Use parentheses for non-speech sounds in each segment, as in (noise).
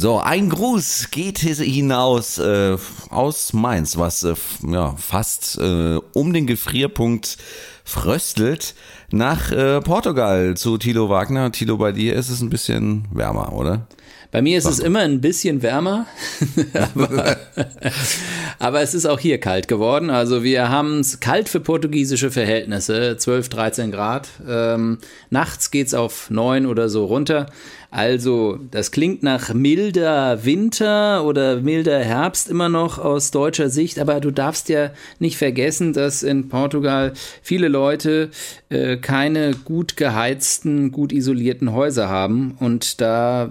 So, ein Gruß geht hinaus äh, aus Mainz, was äh, ja, fast äh, um den Gefrierpunkt fröstelt, nach äh, Portugal zu Thilo Wagner. Thilo, bei dir ist es ein bisschen wärmer, oder? Bei mir ist es immer ein bisschen wärmer, (laughs) aber, (laughs) aber, es ist auch hier kalt geworden. Also wir haben es kalt für portugiesische Verhältnisse, 12, 13 Grad. Ähm, nachts geht's auf 9 oder so runter. Also das klingt nach milder Winter oder milder Herbst immer noch aus deutscher Sicht, aber du darfst ja nicht vergessen, dass in Portugal viele Leute äh, keine gut geheizten, gut isolierten Häuser haben und da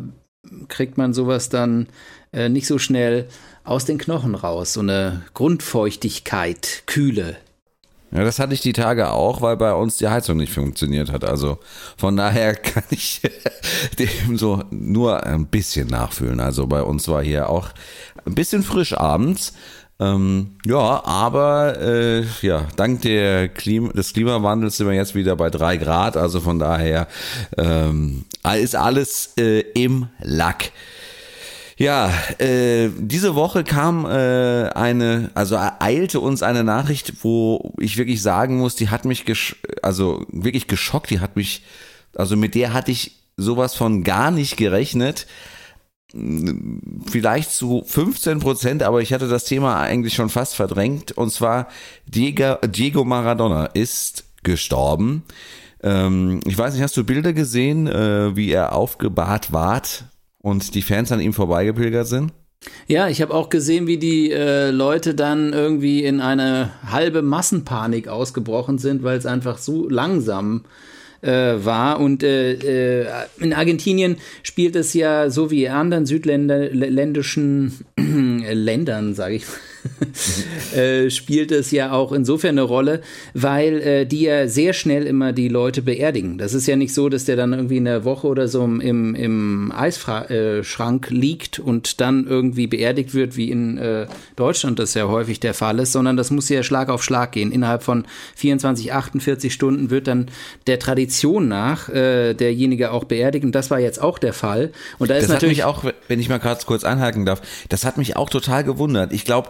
kriegt man sowas dann äh, nicht so schnell aus den Knochen raus. So eine Grundfeuchtigkeit, Kühle. Ja, das hatte ich die Tage auch, weil bei uns die Heizung nicht funktioniert hat. Also von daher (laughs) kann ich (laughs) dem so nur ein bisschen nachfühlen. Also bei uns war hier auch ein bisschen frisch abends. Ähm, ja, aber äh, ja, dank der Klima, des Klimawandels sind wir jetzt wieder bei drei Grad. Also von daher ähm, ist alles äh, im Lack. Ja, äh, diese Woche kam äh, eine, also ereilte uns eine Nachricht, wo ich wirklich sagen muss, die hat mich, also wirklich geschockt, die hat mich, also mit der hatte ich sowas von gar nicht gerechnet vielleicht zu 15 Prozent, aber ich hatte das Thema eigentlich schon fast verdrängt. Und zwar Diego, Diego Maradona ist gestorben. Ähm, ich weiß nicht, hast du Bilder gesehen, äh, wie er aufgebahrt ward und die Fans an ihm vorbeigepilgert sind? Ja, ich habe auch gesehen, wie die äh, Leute dann irgendwie in eine halbe Massenpanik ausgebrochen sind, weil es einfach so langsam äh, äh, war. Und äh, äh, in Argentinien spielt es ja so wie in anderen südländischen (clears throat) Ländern, sage ich äh, spielt es ja auch insofern eine Rolle, weil äh, die ja sehr schnell immer die Leute beerdigen. Das ist ja nicht so, dass der dann irgendwie eine Woche oder so im, im Eisschrank liegt und dann irgendwie beerdigt wird, wie in äh, Deutschland das ja häufig der Fall ist, sondern das muss ja Schlag auf Schlag gehen. Innerhalb von 24, 48 Stunden wird dann der Tradition nach äh, derjenige auch beerdigt und das war jetzt auch der Fall. Und da ist das natürlich auch, wenn ich mal kurz anhaken darf, das hat mich auch total gewundert. Ich glaube,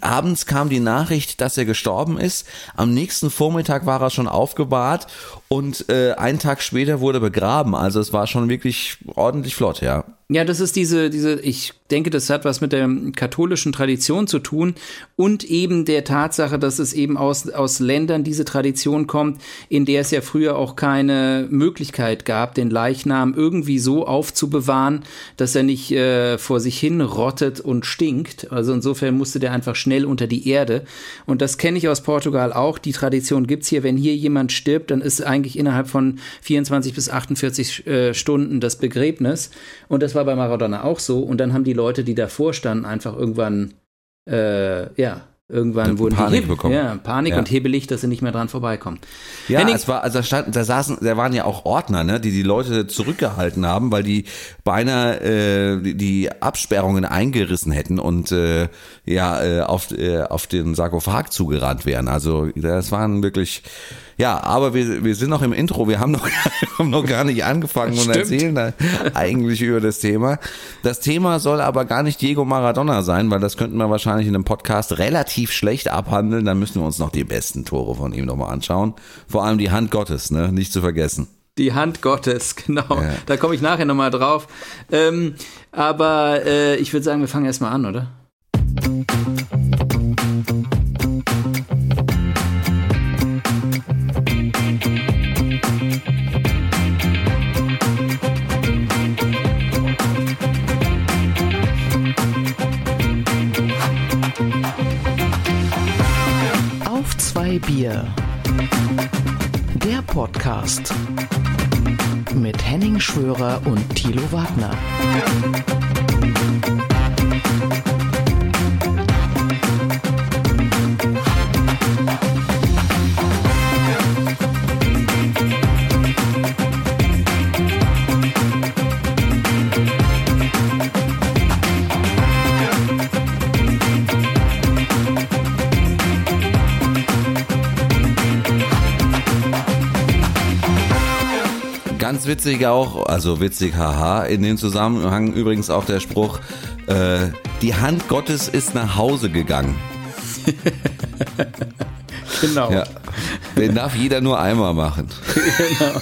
Abends kam die Nachricht, dass er gestorben ist. Am nächsten Vormittag war er schon aufgebahrt und äh, einen Tag später wurde begraben. Also es war schon wirklich ordentlich flott, ja. Ja, das ist diese, diese, ich denke, das hat was mit der katholischen Tradition zu tun und eben der Tatsache, dass es eben aus, aus Ländern diese Tradition kommt, in der es ja früher auch keine Möglichkeit gab, den Leichnam irgendwie so aufzubewahren, dass er nicht äh, vor sich hin rottet und stinkt. Also insofern musste der einfach schnell unter die Erde. Und das kenne ich aus Portugal auch. Die Tradition gibt's hier, wenn hier jemand stirbt, dann ist eigentlich innerhalb von 24 bis 48 äh, Stunden das Begräbnis. Und das war bei Maradona auch so. Und dann haben die Leute, die davor standen, einfach irgendwann, äh, ja, Irgendwann wurden Panik die bekommen. Ja, Panik ja. und hebelig, dass sie nicht mehr dran vorbeikommen. Ja, Henning, es war, also da, stand, da saßen, da waren ja auch Ordner, ne, die die Leute zurückgehalten haben, weil die beinahe äh, die, die Absperrungen eingerissen hätten und äh, ja äh, auf äh, auf den Sarkophag zugerannt wären. Also das waren wirklich ja, aber wir, wir sind noch im Intro, wir haben noch, (laughs) haben noch gar nicht angefangen und erzählen da eigentlich über das Thema. Das Thema soll aber gar nicht Diego Maradona sein, weil das könnten wir wahrscheinlich in einem Podcast relativ schlecht abhandeln. Dann müssen wir uns noch die besten Tore von ihm nochmal anschauen. Vor allem die Hand Gottes, ne? Nicht zu vergessen. Die Hand Gottes, (laughs) genau. Ja. Da komme ich nachher nochmal drauf. Ähm, aber äh, ich würde sagen, wir fangen erstmal an, oder? Bier. Der Podcast mit Henning Schwörer und Thilo Wagner. Ganz witzig auch, also witzig, haha, in dem Zusammenhang übrigens auch der Spruch, äh, die Hand Gottes ist nach Hause gegangen. (laughs) genau. Ja, den darf jeder nur einmal machen. genau.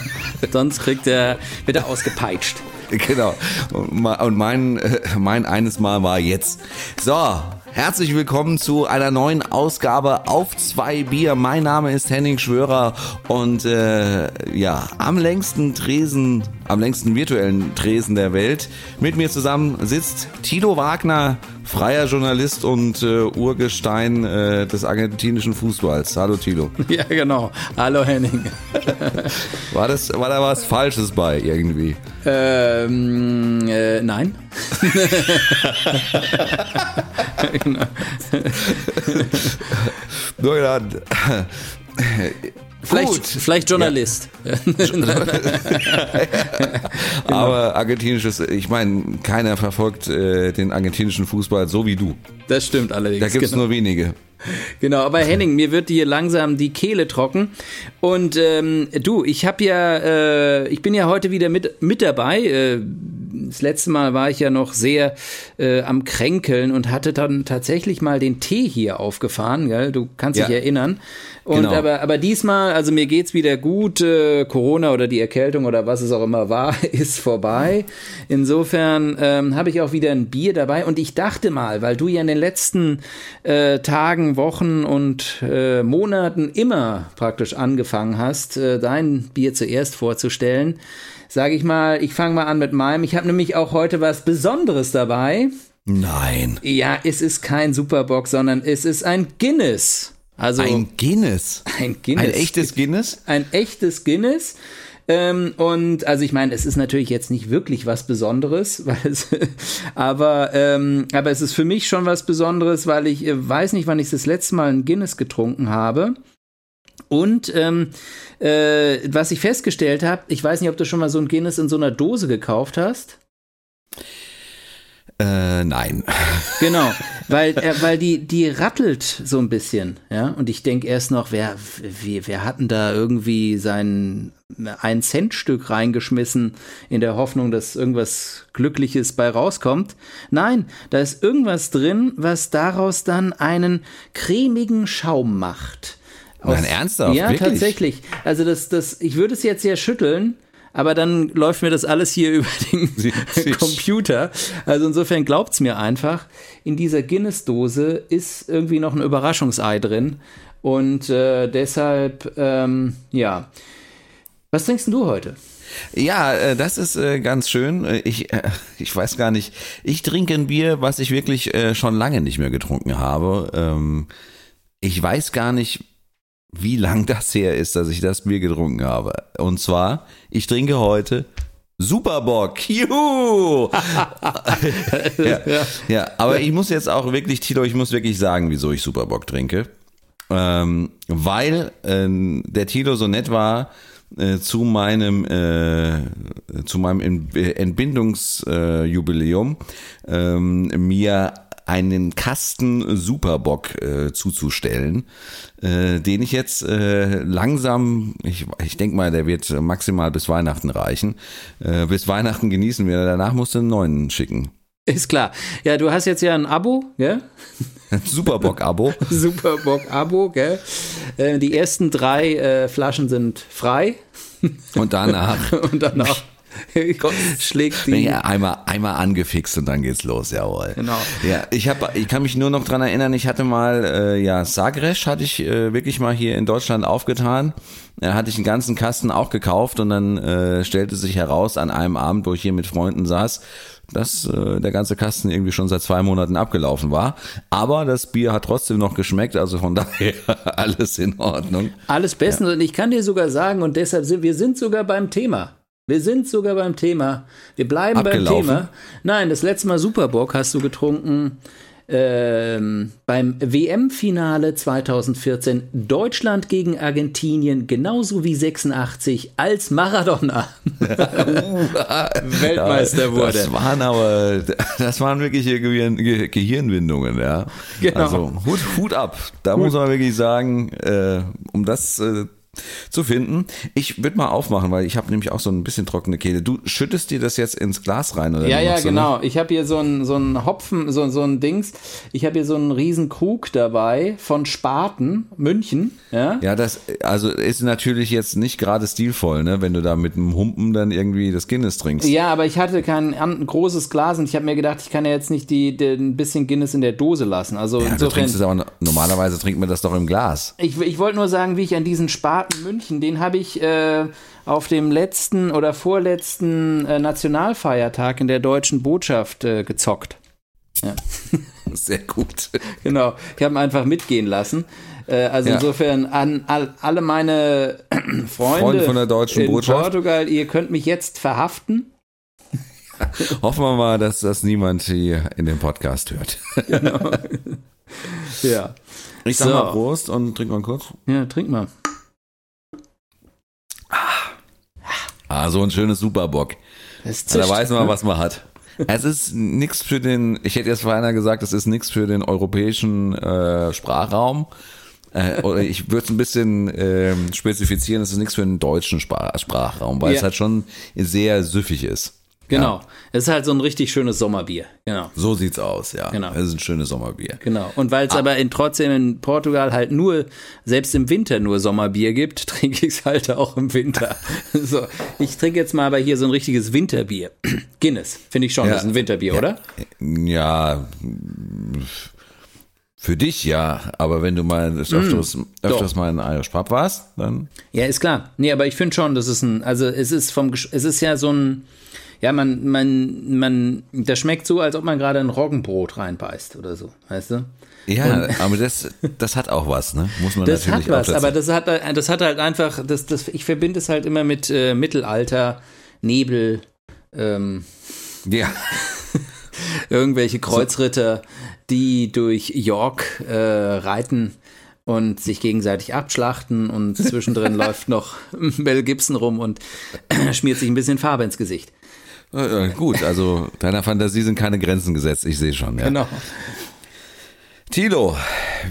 Sonst kriegt er, wird er ausgepeitscht. Genau. Und mein, mein eines Mal war jetzt. So, Herzlich willkommen zu einer neuen Ausgabe auf zwei Bier. Mein Name ist Henning Schwörer und äh, ja, am längsten Tresen, am längsten virtuellen Tresen der Welt. Mit mir zusammen sitzt Tilo Wagner, freier Journalist und äh, Urgestein äh, des argentinischen Fußballs. Hallo Tilo. (laughs) Ja, genau. Hallo Henning. (laughs) war, das, war da was Falsches bei irgendwie? Ähm, äh, nein. genau. (laughs) Nur dann. Vielleicht, vielleicht Journalist. Ja. (laughs) Aber argentinisches, ich meine, keiner verfolgt äh, den argentinischen Fußball so wie du. Das stimmt allerdings. Da gibt es genau. nur wenige. Genau, aber Henning, mir wird hier langsam die Kehle trocken. Und ähm, du, ich habe ja, äh, ich bin ja heute wieder mit, mit dabei. Äh, das letzte Mal war ich ja noch sehr äh, am Kränkeln und hatte dann tatsächlich mal den Tee hier aufgefahren. Gell? Du kannst ja. dich erinnern. Und genau. aber, aber diesmal, also mir geht's wieder gut. Äh, Corona oder die Erkältung oder was es auch immer war, (laughs) ist vorbei. Insofern ähm, habe ich auch wieder ein Bier dabei. Und ich dachte mal, weil du ja in den letzten äh, Tagen, Wochen und äh, Monaten immer praktisch angefangen hast, äh, dein Bier zuerst vorzustellen, sage ich mal, ich fange mal an mit meinem. Ich habe nämlich auch heute was Besonderes dabei. Nein. Ja, es ist kein Superbox, sondern es ist ein Guinness. Also ein Guinness. Ein Guinness. Ein echtes Guinness? Ein echtes Guinness. Ähm, und also ich meine, es ist natürlich jetzt nicht wirklich was Besonderes, (laughs) weil es, aber, ähm, aber es ist für mich schon was Besonderes, weil ich äh, weiß nicht, wann ich das letzte Mal ein Guinness getrunken habe. Und ähm, äh, was ich festgestellt habe, ich weiß nicht, ob du schon mal so ein Guinness in so einer Dose gekauft hast. Äh, nein. (laughs) Genau, weil, äh, weil die, die rattelt so ein bisschen, ja. Und ich denke erst noch, wer, wer, wer hat denn da irgendwie sein ein Cent Stück reingeschmissen in der Hoffnung, dass irgendwas Glückliches bei rauskommt? Nein, da ist irgendwas drin, was daraus dann einen cremigen Schaum macht. Nein, ernsthaft? Ja, Wirklich? tatsächlich. Also das, das, ich würde es jetzt ja schütteln, aber dann läuft mir das alles hier (laughs) über den (laughs) Computer. Also insofern glaubt's mir einfach, in dieser Guinness-Dose ist irgendwie noch ein Überraschungsei drin. Und äh, deshalb, ähm, ja. Was trinkst du heute? Ja, äh, das ist äh, ganz schön. Äh, ich, ich weiß gar nicht. Ich trinke ein Bier, was ich wirklich schon lange nicht mehr getrunken habe. Ähm, ich weiß gar nicht, wie lang das her ist, dass ich das Bier getrunken habe. Und zwar, ich trinke heute Superbock. Juhu! (laughs) ja, ja, aber ich muss jetzt auch wirklich, Tilo, ich muss wirklich sagen, wieso ich Superbock trinke. Ähm, weil äh, der Tilo so nett war, äh, zu meinem äh, zu meinem Entbindungsjubiläum ähm, mir einen Kasten Superbock äh, zuzustellen, äh, den ich jetzt äh, langsam, ich, ich denke mal, der wird maximal bis Weihnachten reichen. Äh, bis Weihnachten genießen wir, danach musst du einen neuen schicken. Ist klar. Ja, du hast jetzt ja ein Abo, gell? (laughs) Superbock-Abo. (laughs) Superbock-Abo, gell? Äh, die ersten drei äh, Flaschen sind frei. Und danach. (laughs) Und danach (laughs) schlägt die. Ja, einmal, einmal angefixt und dann geht's los, jawohl. Genau. Ja, ich habe, ich kann mich nur noch dran erinnern, ich hatte mal, äh, ja, Sagres hatte ich äh, wirklich mal hier in Deutschland aufgetan. Da hatte ich einen ganzen Kasten auch gekauft und dann äh, stellte sich heraus an einem Abend, wo ich hier mit Freunden saß, dass äh, der ganze Kasten irgendwie schon seit zwei Monaten abgelaufen war. Aber das Bier hat trotzdem noch geschmeckt, also von (laughs) daher alles in Ordnung. Alles bestens ja. und ich kann dir sogar sagen, und deshalb sind wir sind sogar beim Thema. Wir sind sogar beim Thema. Wir bleiben Abgelaufen. beim Thema. Nein, das letzte Mal Superbock hast du getrunken ähm, beim WM-Finale 2014 Deutschland gegen Argentinien genauso wie 86 als Maradona (laughs) Weltmeister wurde. Das waren aber, das waren wirkliche Gehirn, Gehirnwindungen, ja. Genau. Also Hut, Hut ab. Da Hut. muss man wirklich sagen, äh, um das äh, zu finden. Ich würde mal aufmachen, weil ich habe nämlich auch so ein bisschen trockene Kehle. Du schüttest dir das jetzt ins Glas rein, oder? Ja, ja, du genau. Ich habe hier so ein, so ein Hopfen, so, so ein Dings. Ich habe hier so einen riesen Krug dabei von Spaten, München. Ja, das? Ja, das also ist natürlich jetzt nicht gerade stilvoll, ne, wenn du da mit einem Humpen dann irgendwie das Guinness trinkst. ja aber ich hatte kein an, großes Glas und ich habe mir gedacht, ich kann ja jetzt nicht die, die, ein bisschen Guinness in der Dose lassen. Also Ja, du insofern. trinkst es aber normalerweise trinkt man das doch im Glas. Ich, ich wollte nur sagen, wie ich an diesen Spaten München, den habe ich äh, auf dem letzten oder vorletzten äh, Nationalfeiertag in der deutschen Botschaft äh, gezockt. (laughs) Sehr gut. Genau, ich habe ihn einfach mitgehen lassen. Äh, also Ja. insofern an all, alle meine (clears throat) Freunde Freunde von der deutschen in Botschaft. Portugal, ihr könnt mich jetzt verhaften. (laughs) Hoffen wir mal, dass das niemand hier in dem Podcast hört. (laughs) Ja. Ich sag So. mal Prost und trink mal kurz. Ja, trink mal. Ah, so ein schönes Superbock. Da weiß man, ne? was man hat. Es ist nichts für den, ich hätte jetzt vorhin gesagt, es ist nichts für den europäischen äh, Sprachraum. Äh, oder ich würde es ein bisschen ähm, spezifizieren, es ist nichts für den deutschen Sprach Sprachraum, weil Ja. es halt schon sehr süffig ist. Genau. Es ist halt so ein richtig schönes Sommerbier. Genau. So sieht's aus, ja. Genau. Es ist ein schönes Sommerbier. Genau. Und weil es Ah. aber in, trotzdem in Portugal halt nur, selbst im Winter nur Sommerbier gibt, (laughs) trinke ich es halt auch im Winter. (laughs) so, ich trinke jetzt mal aber hier so ein richtiges Winterbier. (clears throat) Guinness, finde ich schon, Ja. das ist ein Winterbier, oder? Ja, für dich ja, aber wenn du mal öfters, öfters mal in Irish Pub warst, dann Ja, ist klar. Nee, aber ich finde schon, das ist ein, also es ist vom, es ist ja so ein, ja, man, man, man, das schmeckt so, als ob man gerade ein Roggenbrot reinbeißt oder so, weißt du? ja, (laughs) aber das, das hat auch was, ne? Muss man Das natürlich hat was, aber das hat, das hat halt einfach, das, das, ich verbinde es halt immer mit äh, Mittelalter, Nebel, ähm, ja. (laughs) irgendwelche Kreuzritter, die durch York äh, reiten und sich gegenseitig abschlachten und (laughs) zwischendrin läuft noch Mel Gibson rum und (clears throat) schmiert sich ein bisschen Farbe ins Gesicht. Äh, äh, gut, also deiner Fantasie sind keine Grenzen gesetzt, ich sehe schon. Ja. Genau. Tilo,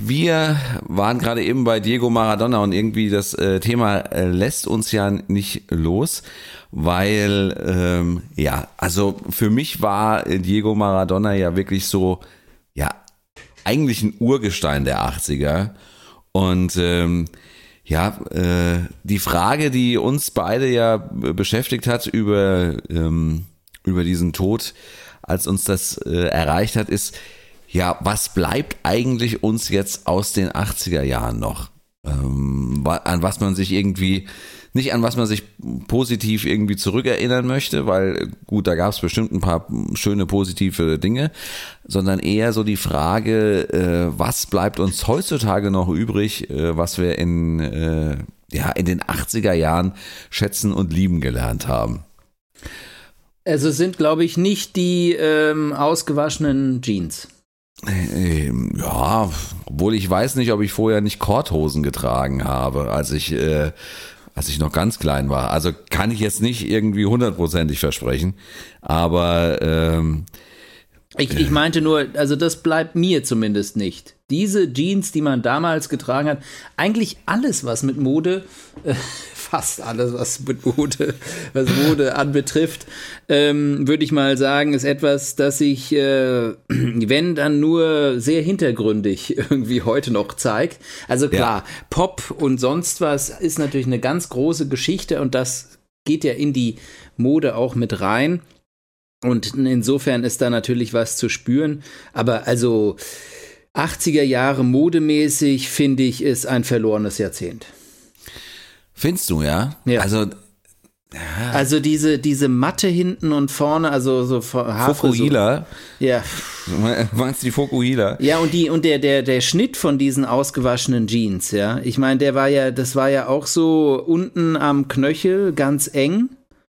wir waren gerade eben bei Diego Maradona und irgendwie das äh, Thema äh, lässt uns ja nicht los, weil ähm, ja, also für mich war äh, Diego Maradona ja wirklich so, ja, eigentlich ein Urgestein der 80er und ähm, ja, äh, die Frage, die uns beide ja beschäftigt hat über, ähm, über diesen Tod, als uns das äh, erreicht hat, ist, ja, was bleibt eigentlich uns jetzt aus den 80er Jahren noch? Ähm, an was man sich irgendwie, nicht an was man sich positiv irgendwie zurückerinnern möchte, weil gut, da gab es bestimmt ein paar schöne positive Dinge, sondern eher so die Frage, äh, was bleibt uns heutzutage noch übrig, äh, was wir in, äh, ja, in den 80er Jahren schätzen und lieben gelernt haben. Also sind, glaube ich, nicht die ähm, ausgewaschenen Jeans. Ähm, ja, obwohl ich weiß nicht, ob ich vorher nicht Korthosen getragen habe, als ich, äh, als ich noch ganz klein war. Also kann ich jetzt nicht irgendwie hundertprozentig versprechen, aber ähm, Ich, ich meinte nur, also das bleibt mir zumindest nicht. Diese Jeans, die man damals getragen hat, eigentlich alles, was mit Mode, äh, fast alles, was mit Mode, was Mode anbetrifft, ähm, würde ich mal sagen, ist etwas, das sich, äh, wenn dann nur sehr hintergründig irgendwie heute noch zeigt. Also klar, Pop und sonst was ist natürlich eine ganz große Geschichte und das geht ja in die Mode auch mit rein. Und insofern ist da natürlich was zu spüren. Aber also 80er Jahre modemäßig, finde ich, ist ein verlorenes Jahrzehnt. Findest du, ja? Ja. Also Also diese, diese Matte hinten und vorne, also so Haarfrisur. Fokuhila, Ja. (laughs) meinst du die Fokuhila? Ja, und die, und der, der, der Schnitt von diesen ausgewaschenen Jeans, ja. Ich meine, der war ja, das war ja auch so unten am Knöchel ganz eng.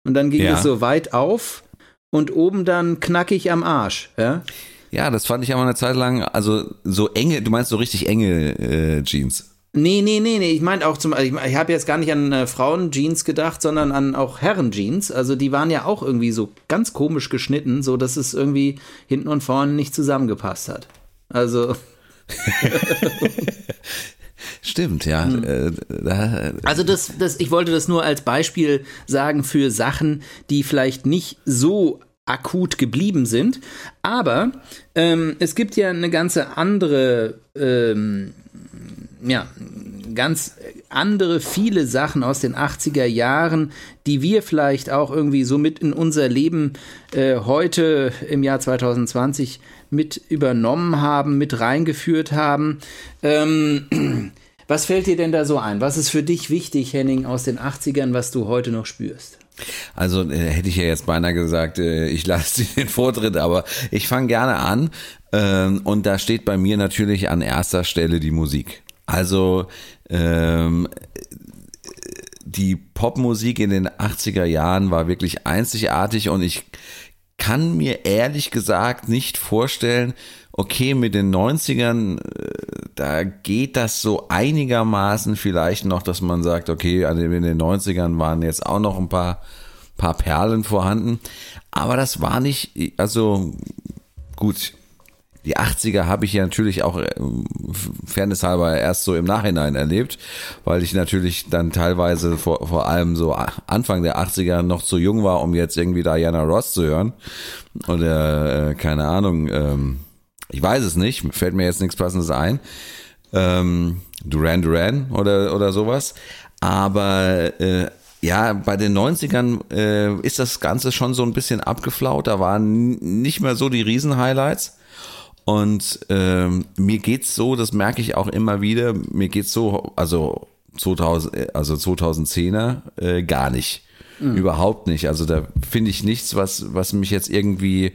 Und dann ging Ja. es so weit auf und oben dann knackig am Arsch, ja. Ja, das fand ich aber eine Zeit lang, also so enge, du meinst so richtig enge äh, Jeans. Nee, nee, nee, nee. Ich meine auch zum ich, ich habe jetzt gar nicht an äh, Frauenjeans gedacht, sondern an auch Herrenjeans. Also die waren ja auch irgendwie so ganz komisch geschnitten, so dass es irgendwie hinten und vorne nicht zusammengepasst hat. Also (laughs) Stimmt, ja. Hm. Äh, Also das, das, ich wollte das nur als Beispiel sagen für Sachen, die vielleicht nicht so akut geblieben sind. Aber ähm, es gibt ja eine ganze andere, ähm, ja, ganz andere viele Sachen aus den 80er Jahren, die wir vielleicht auch irgendwie so mit in unser Leben äh, heute im Jahr 2020 mit übernommen haben, mit reingeführt haben. Ähm, (clears throat) was fällt dir denn da so ein? Was ist für dich wichtig, Henning, aus den 80ern, was du heute noch spürst? Also äh, hätte ich ja jetzt beinahe gesagt, äh, ich lasse (laughs) dir den Vortritt, aber ich fange gerne an. Ähm, und da steht bei mir natürlich an erster Stelle die Musik. Also ähm, die Popmusik in den 80er Jahren war wirklich einzigartig und ich kann mir ehrlich gesagt nicht vorstellen, okay, mit den 90ern, äh, da geht das so einigermaßen vielleicht noch, dass man sagt, okay, in den 90ern waren jetzt auch noch ein paar, paar Perlen vorhanden. Aber das war nicht, also gut, die 80er habe ich ja natürlich auch äh, fairnesshalber erst so im Nachhinein erlebt, weil ich natürlich dann teilweise vor, vor allem so Anfang der 80er noch zu jung war, um jetzt irgendwie Diana Ross zu hören. Oder äh, keine Ahnung, ähm, ich weiß es nicht, fällt mir jetzt nichts Passendes ein. Ähm, Duran Duran oder, oder sowas. Aber äh, ja, bei den 90ern äh, ist das Ganze schon so ein bisschen abgeflaut. Da waren nicht mehr so die Riesenhighlights. Und ähm, mir geht's so, das merke ich auch immer wieder, mir geht's so, also 2000, also 2010er äh, gar nicht. Mhm. Überhaupt nicht. Also da finde ich nichts, was, was mich jetzt irgendwie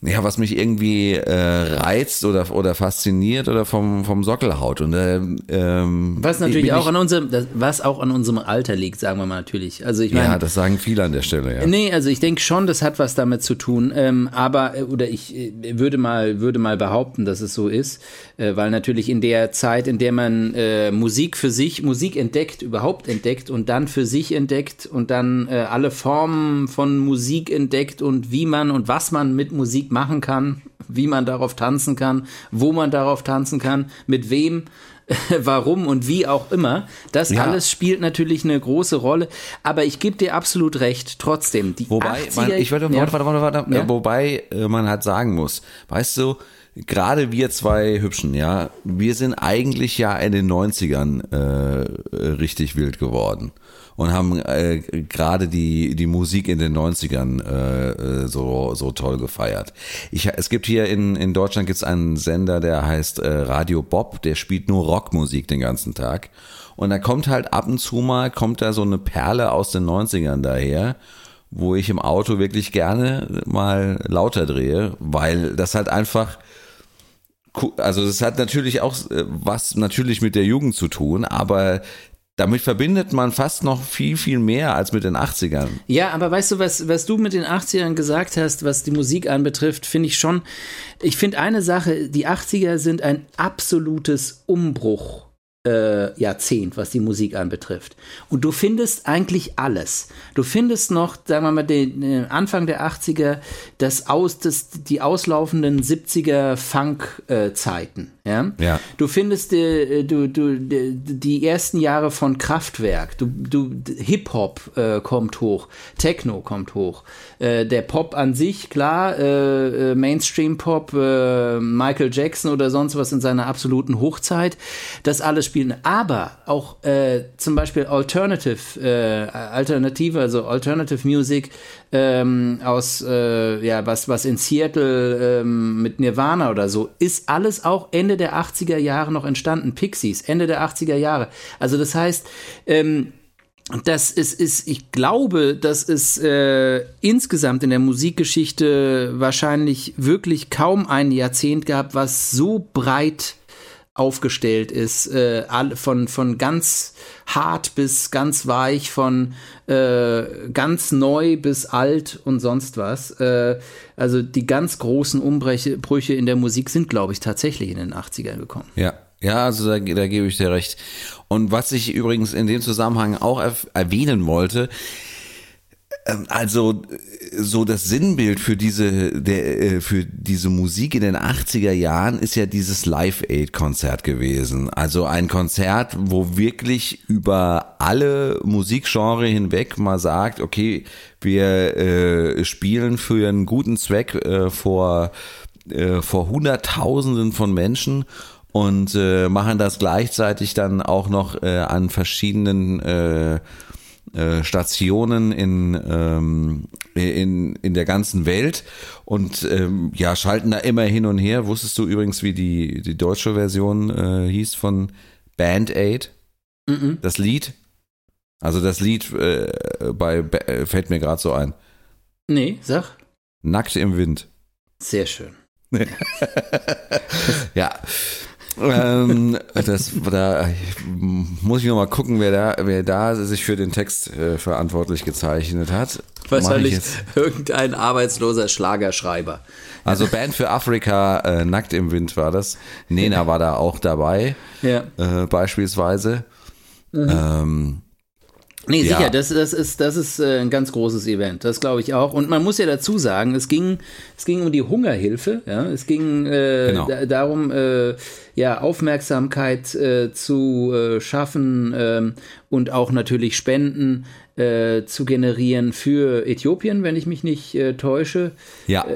ja, was mich irgendwie äh, reizt oder, oder fasziniert oder vom, vom Sockel haut. Und, äh, ähm, was natürlich auch an unserem, was auch an unserem Alter liegt, sagen wir mal natürlich. Also ich meine, ja, das sagen viele an der Stelle, ja. Nee, also ich denke schon, das hat was damit zu tun. Ähm, aber, äh, oder ich äh, würde mal, würde mal behaupten, dass es so ist, äh, weil natürlich in der Zeit, in der man äh, Musik für sich, Musik entdeckt, überhaupt entdeckt und dann für sich entdeckt und dann äh, alle Formen von Musik entdeckt und wie man und was man mit Musik machen kann, wie man darauf tanzen kann, wo man darauf tanzen kann, mit wem, (laughs) warum und wie auch immer. Das ja. alles spielt natürlich eine große Rolle. Aber ich gebe dir absolut recht. Trotzdem, die wobei, 80er, man, ich würde, ja. warte, warte, warte, ja. wobei äh, man halt sagen muss, weißt du, gerade wir zwei Hübschen, ja, wir sind eigentlich ja in den 90ern äh, richtig wild geworden und haben äh, gerade die, die Musik in den 90ern äh, äh, so, so toll gefeiert. Ich, es gibt hier in, in Deutschland gibt's einen Sender, der heißt äh, Radio Bob, der spielt nur Rockmusik den ganzen Tag. Und da kommt halt ab und zu mal, kommt da so eine Perle aus den 90ern daher wo ich im Auto wirklich gerne mal lauter drehe, weil das halt einfach also das hat natürlich auch äh, was natürlich mit der Jugend zu tun, aber damit verbindet man fast noch viel, viel mehr als mit den 80ern. Ja, aber weißt du, was, was du mit den 80ern gesagt hast, was die Musik anbetrifft, finde ich schon, ich finde eine Sache, die 80er sind ein absolutes Umbruch äh, Jahrzehnt, was die Musik anbetrifft. Und du findest eigentlich alles. Du findest noch, sagen wir mal, den äh, Anfang der 80er, das aus, das, die auslaufenden 70er Funk-Zeiten. Äh, ja? ja? Du findest äh, du, du, die ersten Jahre von Kraftwerk. Du, du, Hip-Hop äh, kommt hoch, Techno kommt hoch. Äh, der Pop an sich, klar, äh, Mainstream-Pop, Michael Jackson oder sonst was in seiner absoluten Hochzeit. Das alles spielen, aber auch äh, zum Beispiel Alternative, äh, Alternative, also Alternative Music ähm, aus, äh, ja, was, was in Seattle ähm, mit Nirvana oder so, ist alles auch Ende der 80er Jahre noch entstanden. Pixies, Ende der 80er Jahre. Also das heißt, ähm, das ist, ist, ich glaube, dass es äh, insgesamt in der Musikgeschichte wahrscheinlich wirklich kaum ein Jahrzehnt gab, was so breit aufgestellt ist, äh, von, von ganz hart bis ganz weich, von äh, ganz neu bis alt und sonst was. Äh, also die ganz großen Umbrüche in der Musik sind, glaube ich, tatsächlich in den 80ern gekommen. Ja. Ja, also da, da gebe ich dir recht. Und was ich übrigens in dem Zusammenhang auch erwähnen wollte, also so das Sinnbild für diese der äh, für diese Musik in den 80er Jahren ist ja dieses Live Aid Konzert gewesen. Also ein Konzert, wo wirklich über alle Musikgenre hinweg mal sagt, okay, wir äh, spielen für einen guten Zweck äh, vor äh, vor Hunderttausenden von Menschen und äh, machen das gleichzeitig dann auch noch äh, an verschiedenen äh, Stationen in, ähm, in, in der ganzen Welt und ähm, ja, schalten da immer hin und her. Wusstest du übrigens, wie die, die deutsche Version äh, hieß von Band Aid? Mhm. Das Lied? Also das Lied äh, bei äh, fällt mir gerade so ein. Nee, sag. Nackt im Wind. Sehr schön. (laughs) ja ähm, (laughs) das, da muss ich noch mal gucken, wer da, wer da sich für den Text äh, verantwortlich gezeichnet hat. Wahrscheinlich irgendein arbeitsloser Schlagerschreiber. Also Band für Afrika, äh, Nackt im Wind war das. Nena war da auch dabei, ja. äh, beispielsweise. Mhm. Ähm, Nee, ja. sicher, das, das ist, das ist äh, ein ganz großes Event, das glaube ich auch. Und man muss ja dazu sagen, es ging, es ging um die Hungerhilfe, ja, es ging äh, genau. darum, äh, ja, Aufmerksamkeit äh, zu äh, schaffen ähm, und auch natürlich Spenden äh, zu generieren für Äthiopien, wenn ich mich nicht täusche. Ja.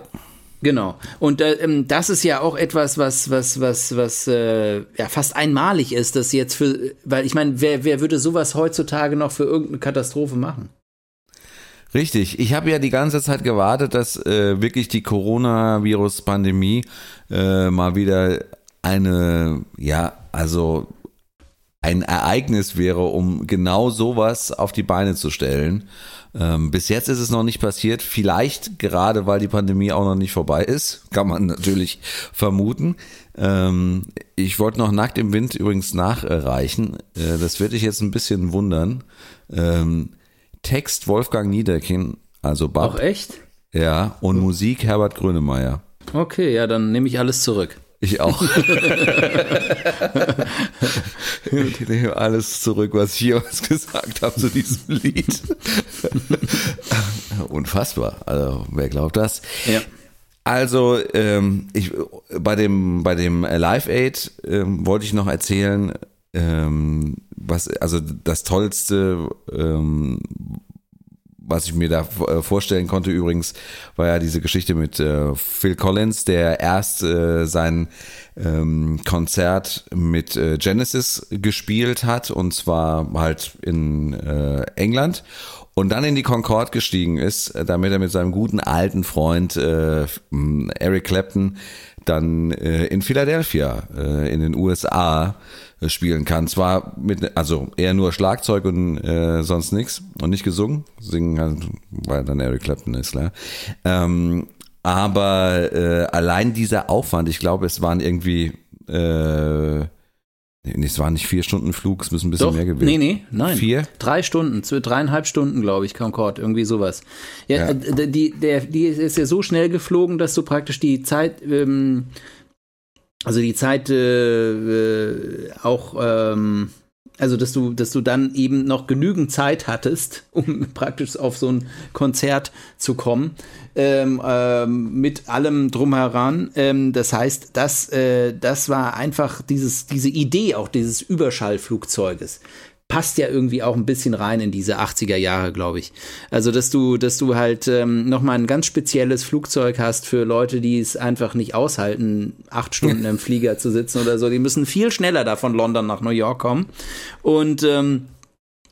Genau. Und äh, ähm, das ist ja auch etwas, was, was, was, was äh, ja fast einmalig ist, dass jetzt für, weil ich meine, wer, wer würde sowas heutzutage noch für irgendeine Katastrophe machen? Richtig. Ich habe ja die ganze Zeit gewartet, dass äh, wirklich die Coronavirus-Pandemie äh, mal wieder eine, ja, also ein Ereignis wäre, um genau sowas auf die Beine zu stellen. Ähm, bis jetzt ist es noch nicht passiert. Vielleicht gerade, weil die Pandemie auch noch nicht vorbei ist, (laughs) kann man natürlich vermuten. Ähm, ich wollte noch nackt im Wind übrigens nachreichen. Äh, das wird dich jetzt ein bisschen wundern. Ähm, Text Wolfgang Niederkin, also Bab. Auch echt? Ja, und Musik Herbert Grönemeyer. Okay, ja, dann nehme ich alles zurück. Ich auch. (laughs) ich nehme alles zurück, was ich jemals gesagt habe zu diesem Lied. Unfassbar. Also, wer glaubt das? Ja. Also, ähm, ich, bei dem, bei dem Live Aid ähm, wollte ich noch erzählen, ähm, was, also das Tollste, ähm, was ich mir da äh, vorstellen konnte übrigens, war ja diese Geschichte mit äh, Phil Collins, der erst äh, sein ähm, Konzert mit äh, Genesis gespielt hat und zwar halt in äh, England und dann in die Concorde gestiegen ist, äh, damit er mit seinem guten alten Freund Eric Clapton dann äh, in Philadelphia äh, in den USA äh, spielen kann. Zwar mit, also eher nur Schlagzeug und äh, sonst nichts und nicht gesungen. Singen halt, weil dann Eric Clapton ist, klar. Ähm, aber äh, allein dieser Aufwand, ich glaube, es waren irgendwie äh, Nee, es waren nicht vier Stunden Flug, es müssen ein bisschen Doch, mehr gewesen. Nee, nee, nein. Vier? Drei Stunden, dreieinhalb Stunden, glaube ich, Concorde, irgendwie sowas. Ja, ja. Äh, die, der, die ist ja so schnell geflogen, dass du praktisch die Zeit, ähm, also die Zeit äh, äh, auch, ähm, also dass du, dass du dann eben noch genügend Zeit hattest, (laughs) um praktisch auf so ein Konzert zu kommen ähm, ähm, mit allem drumheran. Ähm, das heißt, das, äh, das war einfach dieses, diese Idee auch dieses Überschallflugzeuges passt ja irgendwie auch ein bisschen rein in diese 80er Jahre, glaube ich. Also, dass du, dass du halt ähm, nochmal ein ganz spezielles Flugzeug hast für Leute, die es einfach nicht aushalten, acht Stunden im (laughs) Flieger zu sitzen oder so. Die müssen viel schneller da von London nach New York kommen. Und ähm,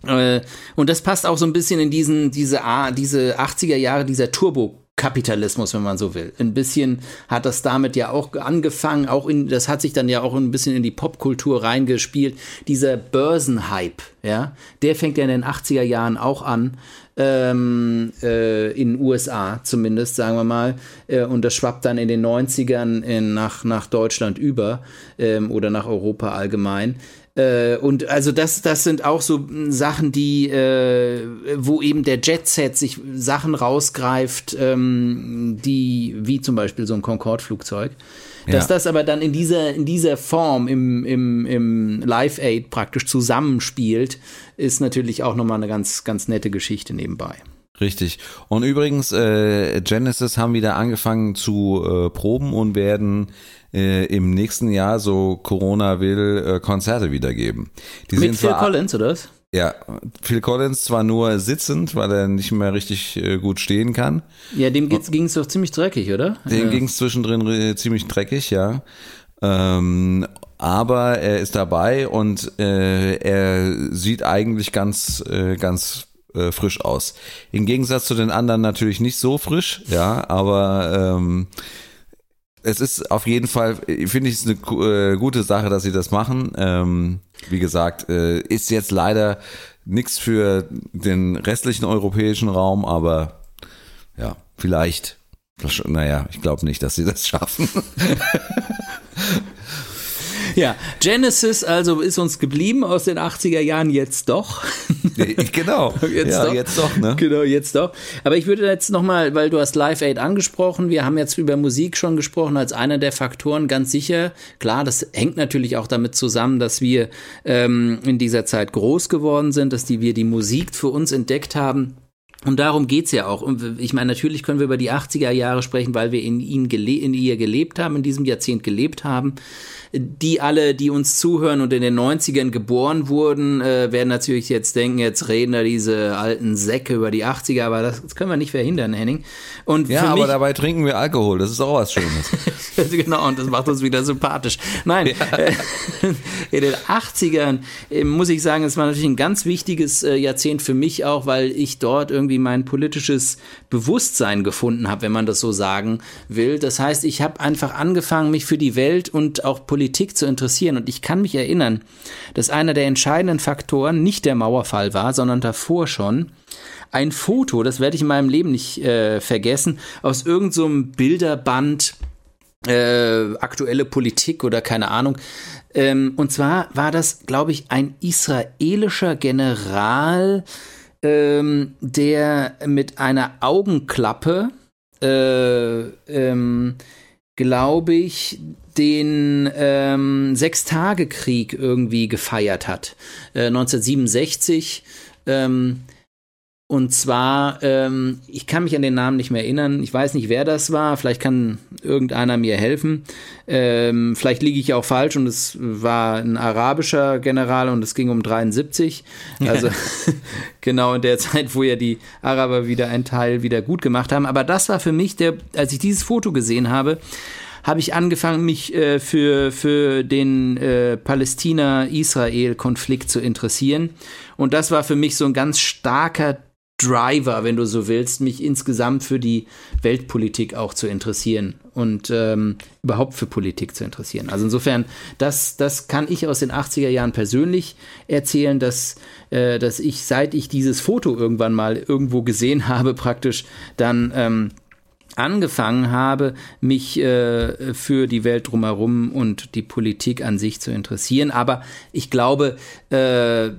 äh, und das passt auch so ein bisschen in diesen, diese, diese 80er Jahre, dieser Turbo Kapitalismus, wenn man so will. Ein bisschen hat das damit ja auch angefangen, auch in, das hat sich dann ja auch ein bisschen in die Popkultur reingespielt. Dieser Börsenhype, ja, der fängt ja in den 80er Jahren auch an, ähm, äh, in den USA zumindest, sagen wir mal, äh, und das schwappt dann in den 90ern in, nach, nach Deutschland über ähm, oder nach Europa allgemein. Äh, und also das, das sind auch so Sachen, die, äh, wo eben der Jet-Set sich Sachen rausgreift, ähm, die, wie zum Beispiel so ein Concorde-Flugzeug. Dass ja. das aber dann in dieser, in dieser Form im, im, im Live-Aid praktisch zusammenspielt, ist natürlich auch nochmal eine ganz, ganz nette Geschichte nebenbei. Richtig. Und übrigens, äh, Genesis haben wieder angefangen zu äh, proben und werden äh, im nächsten Jahr, so Corona will, äh, Konzerte wiedergeben. Die Mit Phil Collins, oder was? Ja, Phil Collins zwar nur sitzend, weil er nicht mehr richtig äh, gut stehen kann. Ja, dem ging es doch ziemlich dreckig, oder? Dem ja. ging es zwischendrin ziemlich dreckig, ja. Ähm, aber er ist dabei und äh, er sieht eigentlich ganz, äh, ganz äh, frisch aus. Im Gegensatz zu den anderen natürlich nicht so frisch, ja, aber ähm, es ist auf jeden Fall, finde ich es eine äh, gute Sache, dass sie das machen. Ähm, wie gesagt, äh, ist jetzt leider nichts für den restlichen europäischen Raum, aber ja, vielleicht. Naja, ich glaube nicht, dass sie das schaffen. (laughs) Ja, Genesis also ist uns geblieben aus den 80er Jahren jetzt doch. genau. (laughs) jetzt ja, doch. jetzt doch, ne? Genau, jetzt doch. Aber ich würde jetzt nochmal, weil du hast Live Aid angesprochen, wir haben jetzt über Musik schon gesprochen als einer der Faktoren, ganz sicher. Klar, das hängt natürlich auch damit zusammen, dass wir ähm, in dieser Zeit groß geworden sind, dass die, wir die Musik für uns entdeckt haben. Und darum geht's ja auch. Und ich meine, natürlich können wir über die 80er Jahre sprechen, weil wir in, ihnen in ihr gelebt haben, in diesem Jahrzehnt gelebt haben die alle, die uns zuhören und in den 90ern geboren wurden, äh, werden natürlich jetzt denken, jetzt reden da diese alten Säcke über die 80er, aber das, das können wir nicht verhindern, Henning. Und ja, aber dabei trinken wir Alkohol, das ist auch was Schönes. (laughs) genau, und das macht uns wieder sympathisch. Nein, ja. äh, (laughs) in den 80ern äh, muss ich sagen, es war natürlich ein ganz wichtiges äh, Jahrzehnt für mich auch, weil ich dort irgendwie mein politisches Bewusstsein gefunden habe, wenn man das so sagen will. Das heißt, ich habe einfach angefangen, mich für die Welt und auch Politik Politik zu interessieren. Und ich kann mich erinnern, dass einer der entscheidenden Faktoren nicht der Mauerfall war, sondern davor schon ein Foto, das werde ich in meinem Leben nicht äh, vergessen, aus irgendeinem so Bilderband, äh, aktuelle Politik oder keine Ahnung. Ähm, und zwar war das, glaube ich, ein israelischer General, ähm, der mit einer Augenklappe, äh, ähm, glaube ich, den ähm, Sechstagekrieg irgendwie gefeiert hat. Äh, 1967. Ähm, und zwar, ähm, ich kann mich an den Namen nicht mehr erinnern. Ich weiß nicht, wer das war. Vielleicht kann irgendeiner mir helfen. Ähm, vielleicht liege ich auch falsch und es war ein arabischer General und es ging um 73. Also (laughs) genau in der Zeit, wo ja die Araber wieder einen Teil wieder gut gemacht haben. Aber das war für mich der, als ich dieses Foto gesehen habe, habe ich angefangen, mich äh, für, für den äh, Palästina-Israel-Konflikt zu interessieren. Und das war für mich so ein ganz starker Driver, wenn du so willst, mich insgesamt für die Weltpolitik auch zu interessieren und ähm, überhaupt für Politik zu interessieren. Also insofern, das, das kann ich aus den 80er Jahren persönlich erzählen, dass, äh, dass ich, seit ich dieses Foto irgendwann mal irgendwo gesehen (laughs) habe, praktisch dann ähm, angefangen habe, mich äh, für die Welt drumherum und die Politik an sich zu interessieren. Aber ich glaube, äh,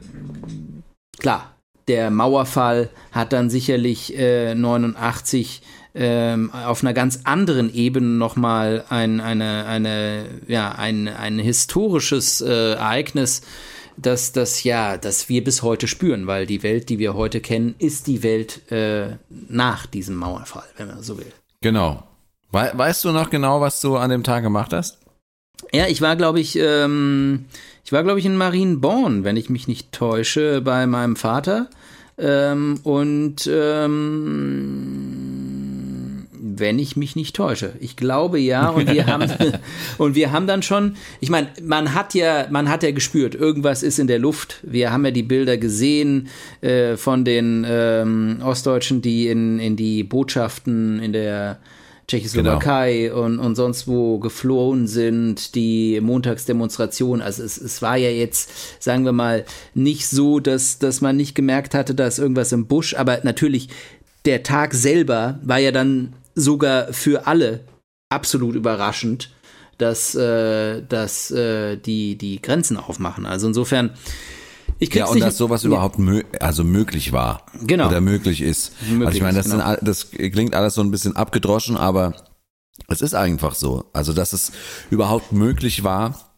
klar, der Mauerfall hat dann sicherlich äh, 89 ähm, auf einer ganz anderen Ebene nochmal ein, eine, eine, ja, ein, ein historisches äh, Ereignis dass das ja, dass wir bis heute spüren, weil die Welt, die wir heute kennen, ist die Welt äh, nach diesem Mauerfall, wenn man so will. Genau. We weißt du noch genau, was du an dem Tag gemacht hast? Ja, ich war, glaube ich, ähm, ich war, glaube ich, in Marienborn, wenn ich mich nicht täusche, bei meinem Vater. Ähm, und ähm, wenn ich mich nicht täusche. Ich glaube ja. Und wir haben (laughs) (laughs) und wir haben dann schon, ich meine, man hat ja, man hat ja gespürt, irgendwas ist in der Luft. Wir haben ja die Bilder gesehen äh, von den ähm, Ostdeutschen, die in, in die Botschaften in der Tschechoslowakei genau. und, und sonst wo geflohen sind, die Montagsdemonstration. Also es, es war ja jetzt, sagen wir mal, nicht so, dass, dass man nicht gemerkt hatte, dass irgendwas im Busch, aber natürlich der Tag selber war ja dann sogar für alle absolut überraschend, dass, äh, dass äh, die, die Grenzen aufmachen. Also insofern. Ich ja, und dass sowas überhaupt mö also möglich war. Genau. Oder möglich ist. Möglich also ich meine, das, genau. sind, das klingt alles so ein bisschen abgedroschen, aber es ist einfach so. Also, dass es überhaupt möglich war,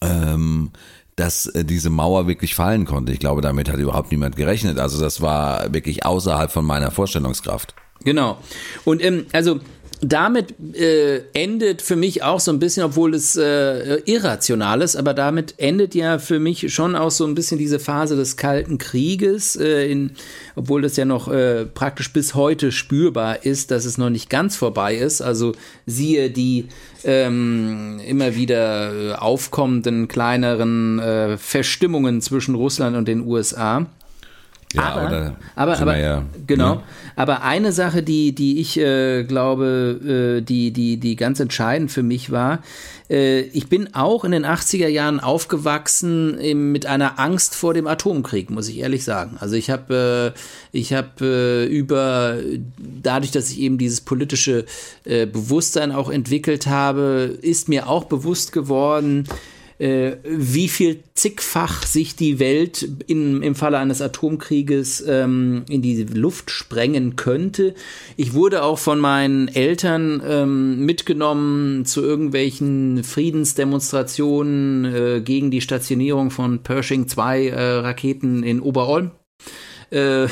ähm, dass äh, diese Mauer wirklich fallen konnte. Ich glaube, damit hat überhaupt niemand gerechnet. Also das war wirklich außerhalb von meiner Vorstellungskraft. Genau. Und ähm, also damit äh, endet für mich auch so ein bisschen, obwohl es äh, irrational ist, aber damit endet ja für mich schon auch so ein bisschen diese Phase des Kalten Krieges, äh, in, obwohl das ja noch äh, praktisch bis heute spürbar ist, dass es noch nicht ganz vorbei ist. Also siehe die ähm, immer wieder äh, aufkommenden kleineren äh, Verstimmungen zwischen Russland und den USA. Ja, aber, oder aber, aber ja, genau. ne? Aber eine Sache, die, die ich äh, glaube, äh, die, die, die ganz entscheidend für mich war, äh, ich bin auch in den 80er Jahren aufgewachsen im, mit einer Angst vor dem Atomkrieg, muss ich ehrlich sagen. Also ich habe äh, ich habe äh, über dadurch, dass ich eben dieses politische äh, Bewusstsein auch entwickelt habe, ist mir auch bewusst geworden, äh, wie viel zigfach sich die Welt in, im Falle eines Atomkrieges ähm, in die Luft sprengen könnte. Ich wurde auch von meinen Eltern ähm, mitgenommen zu irgendwelchen Friedensdemonstrationen äh, gegen die Stationierung von Pershing 2 äh, Raketen in Oberolm. Äh,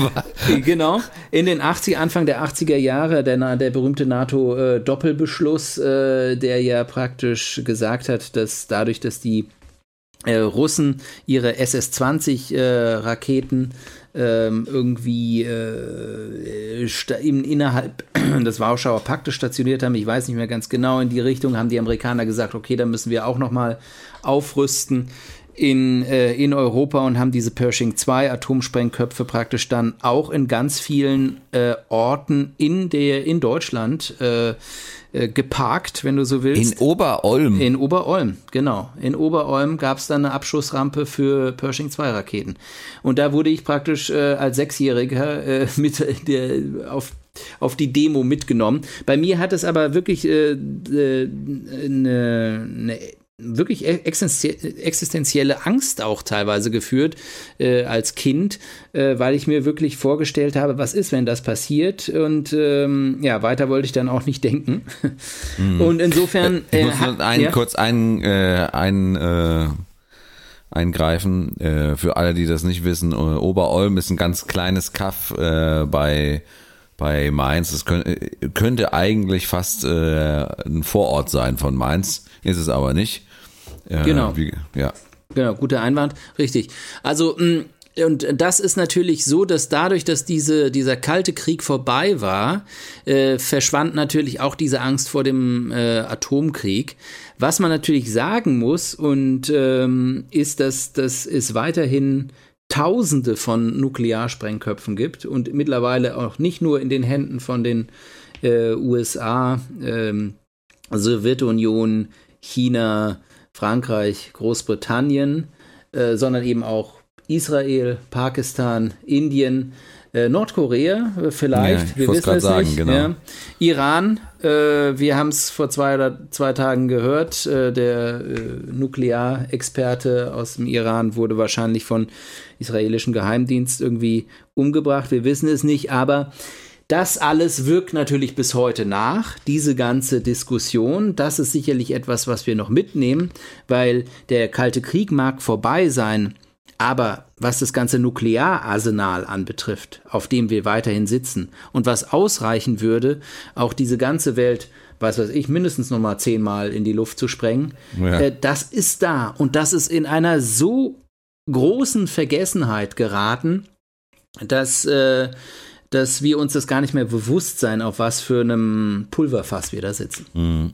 (laughs) genau. In den 80 Anfang der 80er Jahre, der, der berühmte NATO-Doppelbeschluss, äh, der ja praktisch gesagt hat, dass dadurch, dass die äh, Russen ihre SS-20-Raketen ähm, irgendwie äh, in, innerhalb (clears throat) des Warschauer Paktes stationiert haben. Ich weiß nicht mehr ganz genau in die Richtung, haben die Amerikaner gesagt, okay, da müssen wir auch noch mal aufrüsten in, äh, in Europa und haben diese Pershing 2 Atomsprengköpfe praktisch dann auch in ganz vielen äh, Orten in der in Deutschland äh, äh, geparkt, wenn du so willst. In Oberolm. In Oberolm, genau. In Oberolm gab es dann eine Abschussrampe für Pershing 2 Raketen. Und da wurde ich praktisch äh, als Sechsjähriger äh, (laughs) mit der auf auf die Demo mitgenommen. Bei mir hat es aber wirklich äh, äh, eine, eine wirklich e-, existenzielle Angst auch teilweise geführt äh, als Kind, äh, weil ich mir wirklich vorgestellt habe, was ist, wenn das passiert und ähm, ja, weiter wollte ich dann auch nicht denken. Mhm. Und insofern äh, ich muss hat, einen, ja? kurz ein, äh, ein äh, eingreifen äh, für alle, die das nicht wissen. Äh, Oberolm ist ein ganz kleines Kaff äh, bei bei Mainz. Es könnte, könnte eigentlich fast äh, ein Vorort sein von Mainz, ist es aber nicht. Äh, genau. Wie, ja. Genau, guter Einwand, richtig. Also, mm, und das ist natürlich so, dass dadurch, dass diese, dieser kalte Krieg vorbei war, äh, verschwand natürlich auch diese Angst vor dem äh, Atomkrieg. Was man natürlich sagen muss, und ähm, ist, dass, dass es weiterhin Tausende von Nuklearsprengköpfen gibt und mittlerweile auch nicht nur in den Händen von den äh, USA, ähm, Sowjetunion, China, Frankreich, Großbritannien, äh, sondern eben auch Israel, Pakistan, Indien, äh, Nordkorea äh, vielleicht, ja, wir wissen es sagen, nicht. Genau. Ja. Iran, äh, wir haben es vor zwei oder zwei Tagen gehört, äh, der Nuklearexperte aus dem Iran wurde wahrscheinlich von israelischen Geheimdienst irgendwie umgebracht. Wir wissen es nicht, aber das alles wirkt natürlich bis heute nach, diese ganze Diskussion. Das ist sicherlich etwas, was wir noch mitnehmen, weil der Kalte Krieg mag vorbei sein, aber was das ganze Nukleararsenal anbetrifft, auf dem wir weiterhin sitzen und was ausreichen würde, auch diese ganze Welt, was weiß ich, mindestens noch mal zehnmal in die Luft zu sprengen, ja. äh, das ist da und das ist in einer so großen Vergessenheit geraten, dass äh, dass wir uns das gar nicht mehr bewusst sein, auf was für einem Pulverfass wir da sitzen. Mhm.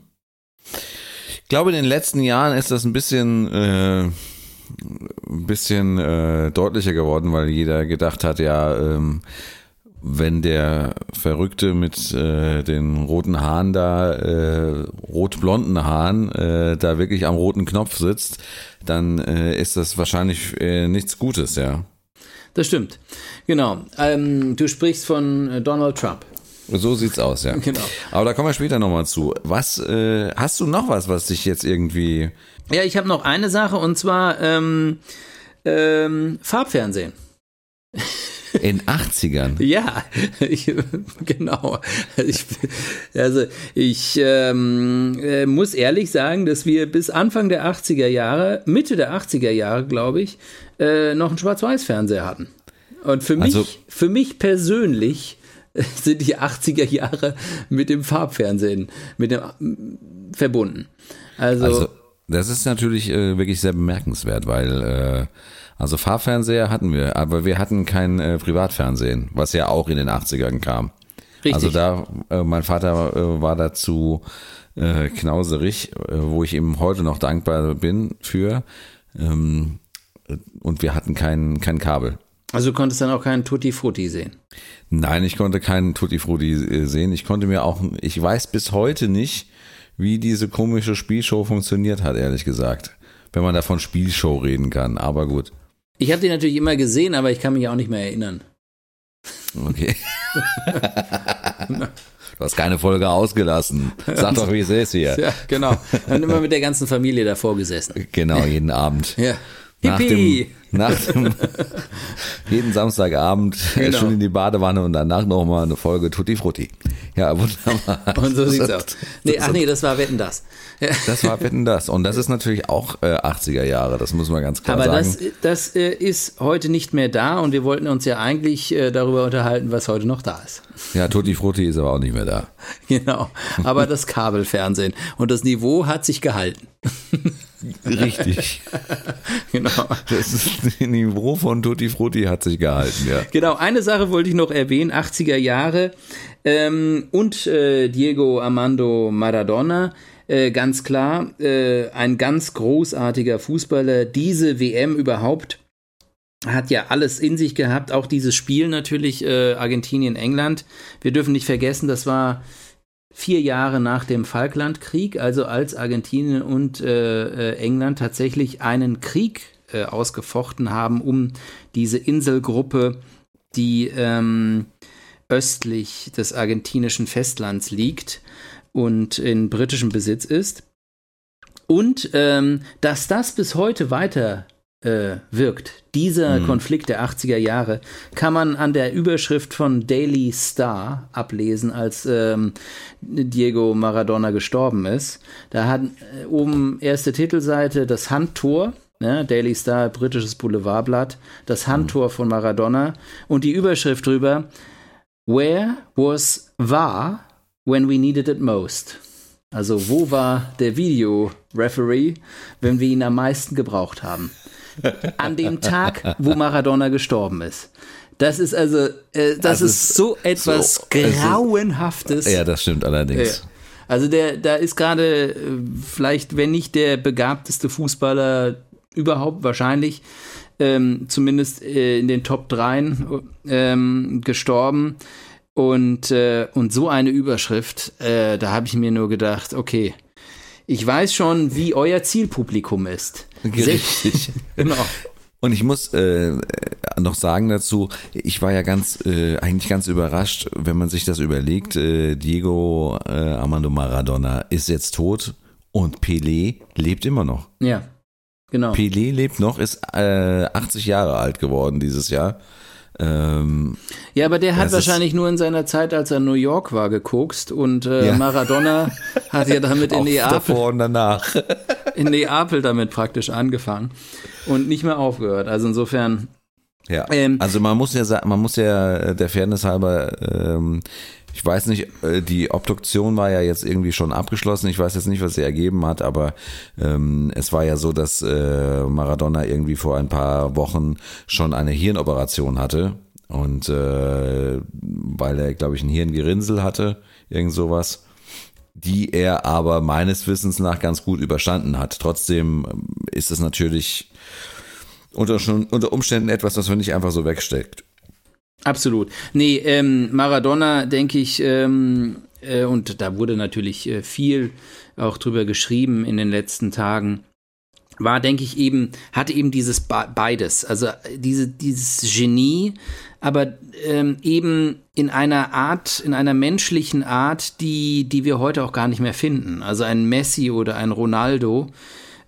Ich glaube, in den letzten Jahren ist das ein bisschen, äh, ein bisschen äh, deutlicher geworden, weil jeder gedacht hat, ja, ähm, wenn der Verrückte mit äh, den roten Haaren da, äh, rot-blonden Haaren, äh, da wirklich am roten Knopf sitzt, dann äh, ist das wahrscheinlich äh, nichts Gutes, ja. Das stimmt. Genau. Ähm, du sprichst von äh, Donald Trump. So sieht's aus, ja. (laughs) Genau. Aber da kommen wir später nochmal zu. Was, äh, hast du noch was, was dich jetzt irgendwie. Ja, ich habe noch eine Sache und zwar ähm, ähm, Farbfernsehen. (laughs) In 80ern? Ja, (laughs) ich, genau. Ich, also ich ähm, äh, muss ehrlich sagen, dass wir bis Anfang der 80er Jahre, Mitte der 80er Jahre, glaube ich, äh, noch einen Schwarz-Weiß-Fernseher hatten. Und für mich, also, für mich persönlich sind die 80er Jahre mit dem Farbfernsehen mit dem, verbunden. Also, also das ist natürlich äh, wirklich sehr bemerkenswert, weil äh, also Farbfernseher hatten wir, aber wir hatten kein äh, Privatfernsehen, was ja auch in den 80ern kam. Richtig. Also da, äh, mein Vater äh, war dazu äh, knauserig, äh, wo ich ihm heute noch dankbar bin für. Ähm, und wir hatten kein, kein Kabel. Also du konntest dann auch keinen Tutti Frutti sehen? Nein, ich konnte keinen Tutti Frutti äh, sehen. Ich konnte mir auch, ich weiß bis heute nicht, wie diese komische Spielshow funktioniert hat, ehrlich gesagt. Wenn man da von Spielshow reden kann, aber gut. Ich habe die natürlich immer gesehen, aber ich kann mich auch nicht mehr erinnern. Okay. (laughs) du hast keine Folge ausgelassen. Sag doch, wie es ist hier. Ja, genau. Und immer mit der ganzen Familie davor gesessen. Genau, jeden Abend. Ja. Nach dem, nach dem (laughs) jeden Samstagabend genau. schon in die Badewanne und danach nochmal eine Folge Tutti Frutti. Ja, wunderbar. (laughs) Und so sieht's aus. Nee, ach nee, das war Wetten das. (laughs) Das war Wetten das. Und das ist natürlich auch äh, 80er Jahre, das muss man ganz klar Aber sagen. Aber das, das äh, ist heute nicht mehr da und wir wollten uns ja eigentlich äh, darüber unterhalten, was heute noch da ist. Ja, Tutti Frutti ist aber auch nicht mehr da. (laughs) Genau. Aber das Kabelfernsehen. Und das Niveau hat sich gehalten. Richtig. genau. Das Niveau von Tutti Frutti hat sich gehalten, ja. Genau, eine Sache wollte ich noch erwähnen, 80er Jahre ähm, und äh, Diego Armando Maradona. Äh, ganz klar, äh, ein ganz großartiger Fußballer. Diese WM überhaupt hat ja alles in sich gehabt, auch dieses Spiel natürlich, äh, Argentinien, England. Wir dürfen nicht vergessen, das war vier Jahre nach dem Falklandkrieg, also als Argentinien und äh, äh, England tatsächlich einen Krieg ausgefochten haben um diese Inselgruppe, die ähm, östlich des argentinischen Festlands liegt und in britischem Besitz ist. Und ähm, dass das bis heute weiter äh, wirkt. Dieser mhm. Konflikt der 80er Jahre kann man an der Überschrift von Daily Star ablesen, als ähm, Diego Maradona gestorben ist. Da hat äh, oben erste Titelseite das Handtor. Ne, Daily Star, britisches Boulevardblatt, das Handtor von Maradona und die Überschrift drüber: Where was VAR when we needed it most? Also, wo war der Video-Referee, wenn wir ihn am meisten gebraucht haben? an dem Tag, wo Maradona gestorben ist. Das ist also, äh, das also ist so etwas so, Grauenhaftes. ja, das stimmt allerdings. Also der, da ist gerade äh, vielleicht, wenn nicht der begabteste Fußballer überhaupt wahrscheinlich, ähm, zumindest äh, in den Top 3 ähm, gestorben. Und, äh, und so eine Überschrift, äh, da habe ich mir nur gedacht, okay, ich weiß schon, wie euer Zielpublikum ist. Richtig. (laughs) genau. Und ich muss äh, noch sagen dazu, ich war ja ganz, äh, eigentlich ganz überrascht, wenn man sich das überlegt, äh, Diego äh, Armando Maradona ist jetzt tot und Pelé lebt immer noch. Ja, genau. Pelé lebt noch, ist äh, 80 Jahre alt geworden dieses Jahr. Ähm, ja, aber der hat wahrscheinlich nur in seiner Zeit, als er in New York war, gekokst und äh, ja. Maradona (laughs) hat ja damit in Neapel. Davor und danach. (laughs) in Neapel damit praktisch angefangen und nicht mehr aufgehört. Also insofern. Ja. Ähm, also man muss ja sagen, man muss ja der Fairness halber ähm, ich weiß nicht, äh, die Obduktion war ja jetzt irgendwie schon abgeschlossen. Ich weiß jetzt nicht, was sie ergeben hat, aber ähm, es war ja so, dass äh, Maradona irgendwie vor ein paar Wochen schon eine Hirnoperation hatte. Und äh, weil er, glaube ich, ein Hirngerinnsel hatte, irgend sowas, die er aber meines Wissens nach ganz gut überstanden hat. Trotzdem ähm, ist es natürlich unter, schon, unter Umständen etwas, was man nicht einfach so wegsteckt. Absolut. Nee, ähm, Maradona, denke ich, ähm, äh, und da wurde natürlich äh, viel auch drüber geschrieben in den letzten Tagen, war, denke ich, eben, hatte eben dieses beides. Also diese, dieses Genie, aber ähm, eben in einer Art, in einer menschlichen Art, die, die wir heute auch gar nicht mehr finden. Also ein Messi oder ein Ronaldo,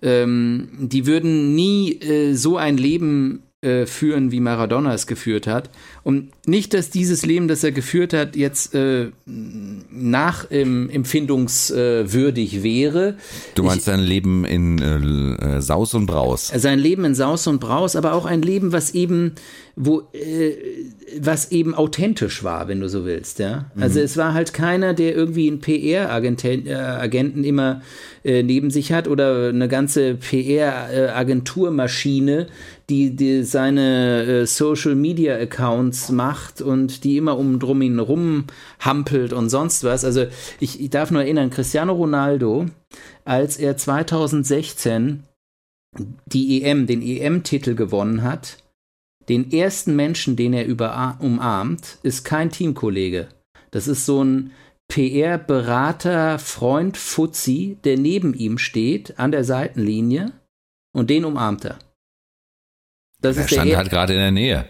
ähm, die würden nie äh, so ein Leben äh, führen, wie Maradona es geführt hat. Und nicht, dass dieses Leben, das er geführt hat, jetzt äh, nachempfindungswürdig äh, wäre. Du meinst ich, sein Leben in äh, Saus und Braus. Sein Leben in Saus und Braus, aber auch ein Leben, was eben, wo, äh, was eben authentisch war, wenn du so willst, ja. Mhm. Also es war halt keiner, der irgendwie einen PR-Agenten äh, immer äh, neben sich hat oder eine ganze PR-Agenturmaschine, die, die seine äh, Social-Media-Accounts macht und die immer um drum ihn rum hampelt und sonst was. Also ich, ich darf nur erinnern, Cristiano Ronaldo, als er 2016 die EM, den EM-Titel gewonnen hat, den ersten Menschen, den er über, umarmt, ist kein Teamkollege. Das ist so ein PR-Berater, Freund Fuzzi, der neben ihm steht, an der Seitenlinie, und den umarmt er. Das der stand der halt gerade in der Nähe.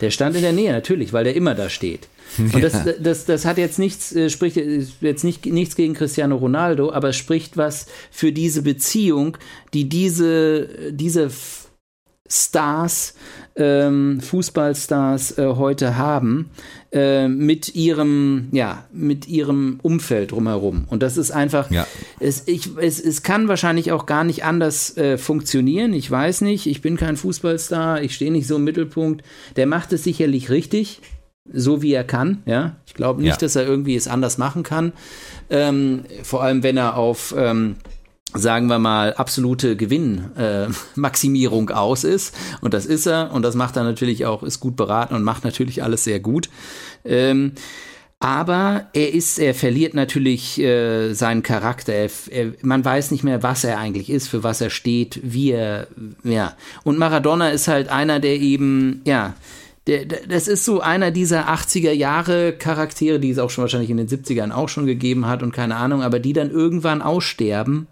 Der stand in der Nähe, natürlich, weil der immer da steht. Und das, (laughs) das, das hat jetzt nichts, äh, spricht jetzt nicht, nichts gegen Cristiano Ronaldo, aber spricht was für diese Beziehung, die diese, diese Stars, ähm, Fußballstars äh, heute haben, äh, mit ihrem, ja, mit ihrem Umfeld drumherum. Und das ist einfach, ja. es, ich, es, es kann wahrscheinlich auch gar nicht anders äh, funktionieren. Ich weiß nicht, ich bin kein Fußballstar, ich stehe nicht so im Mittelpunkt. Der macht es sicherlich richtig, so wie er kann. Ja, ich glaube nicht, ja. dass er irgendwie es anders machen kann. Ähm, vor allem, wenn er auf ähm, sagen wir mal, absolute Gewinnmaximierung äh, aus ist. Und das ist er. Und das macht er natürlich auch, ist gut beraten und macht natürlich alles sehr gut. Ähm, aber er ist, er verliert natürlich äh, seinen Charakter. Er, er, man weiß nicht mehr, was er eigentlich ist, für was er steht, wie er, ja. Und Maradona ist halt einer, der eben, ja, der, der, das ist so einer dieser 80er Jahre Charaktere, die es auch schon wahrscheinlich in den 70ern auch schon gegeben hat und keine Ahnung, aber die dann irgendwann aussterben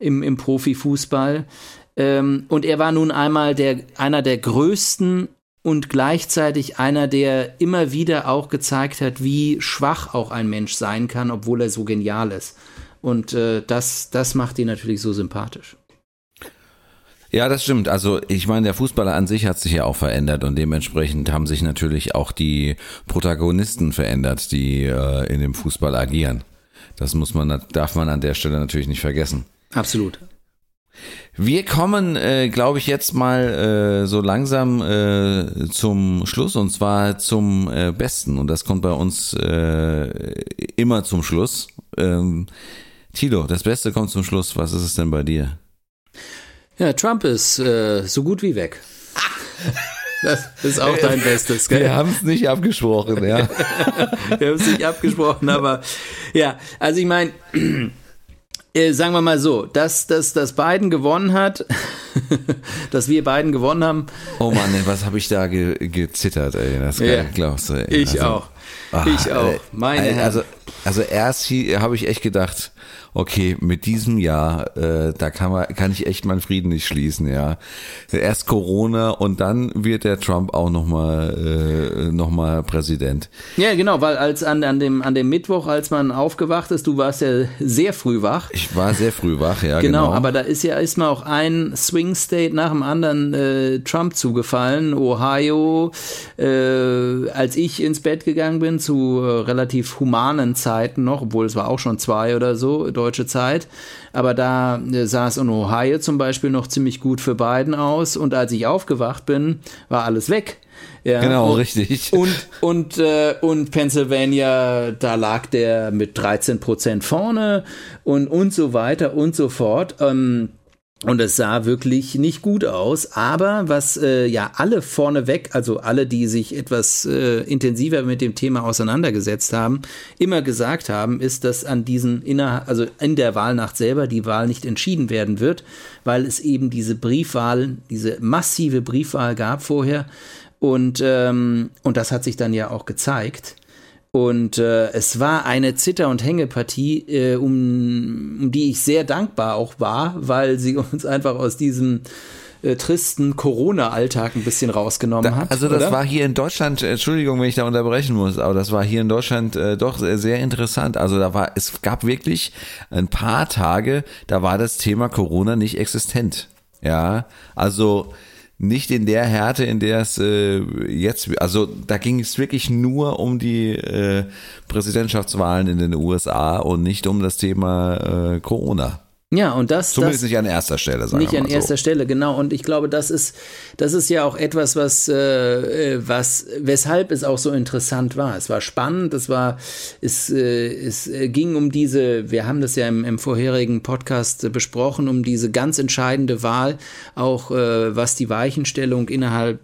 im, im Profifußball. Ähm, und er war nun einmal der, einer der größten und gleichzeitig einer, der immer wieder auch gezeigt hat, wie schwach auch ein Mensch sein kann, obwohl er so genial ist. Und äh, das, das macht ihn natürlich so sympathisch. Ja, das stimmt. Also ich meine, der Fußballer an sich hat sich ja auch verändert und dementsprechend haben sich natürlich auch die Protagonisten verändert, die äh, in dem Fußball agieren. Das muss man, darf man an der Stelle natürlich nicht vergessen. Absolut. Wir kommen, äh, glaube ich, jetzt mal äh, so langsam äh, zum Schluss und zwar zum äh, Besten. Und das kommt bei uns äh, immer zum Schluss. Ähm, Tilo, das Beste kommt zum Schluss. Was ist es denn bei dir? Ja, Trump ist äh, so gut wie weg. (laughs) Das ist auch dein Bestes, gell? Wir haben es nicht abgesprochen, ja. (laughs) Wir haben es nicht abgesprochen, aber ja, also ich meine, äh, sagen wir mal so, dass, dass, dass Biden gewonnen hat, (laughs) dass wir beiden gewonnen haben. Oh Mann, was habe ich da ge gezittert, ey. Das ja, glaubst du, ey. Ich also, auch. Ach, ich auch. Meine also, also erst habe ich echt gedacht, okay, mit diesem Jahr, äh, da kann man, kann ich echt meinen Frieden nicht schließen, ja. Erst Corona und dann wird der Trump auch nochmal äh, noch mal Präsident. Ja, genau, weil als an, an, dem, an dem Mittwoch, als man aufgewacht ist, du warst ja sehr früh wach. Ich war sehr früh wach, ja. Genau, genau. aber da ist ja ist mal auch ein Swing State nach dem anderen äh, Trump zugefallen. Ohio, äh, als ich ins Bett gegangen bin, zu äh, relativ humanen Zeiten noch, obwohl es war auch schon zwei oder so, deutsche Zeit. Aber da äh, sah es in Ohio zum Beispiel noch ziemlich gut für Biden aus. Und als ich aufgewacht bin, war alles weg. Ja, genau, und, richtig. Und, und, äh, und Pennsylvania, da lag der mit 13 Prozent vorne und, und so weiter und so fort. Ähm, und es sah wirklich nicht gut aus. Aber was äh, ja alle vorneweg, also alle, die sich etwas äh, intensiver mit dem Thema auseinandergesetzt haben, immer gesagt haben, ist, dass an diesen inner, also in der Wahlnacht selber die Wahl nicht entschieden werden wird, weil es eben diese Briefwahl, diese massive Briefwahl gab vorher. Und, ähm, und das hat sich dann ja auch gezeigt. Und äh, es war eine Zitter- und Hängepartie, äh, um, um die ich sehr dankbar auch war, weil sie (laughs) uns einfach aus diesem äh, tristen Corona-Alltag ein bisschen rausgenommen hat. Also das oder? war hier in Deutschland, Entschuldigung, wenn ich da unterbrechen muss, aber das war hier in Deutschland äh, doch sehr, sehr interessant. Also da war, es gab wirklich ein paar Tage, da war das Thema Corona nicht existent. Ja, also nicht in der Härte, in der es äh, jetzt, also da ging es wirklich nur um die äh, Präsidentschaftswahlen in den USA und nicht um das Thema äh, Corona. Ja, und das. Zumindest das, nicht an erster Stelle, sagen Nicht an mal erster so. Stelle, genau. Und ich glaube, das ist, das ist ja auch etwas, was, äh, äh, was, weshalb es auch so interessant war. Es war spannend, es war, es, äh, es äh, ging um diese, wir haben das ja im, im vorherigen Podcast äh, besprochen, um diese ganz entscheidende Wahl, auch äh, was die Weichenstellung innerhalb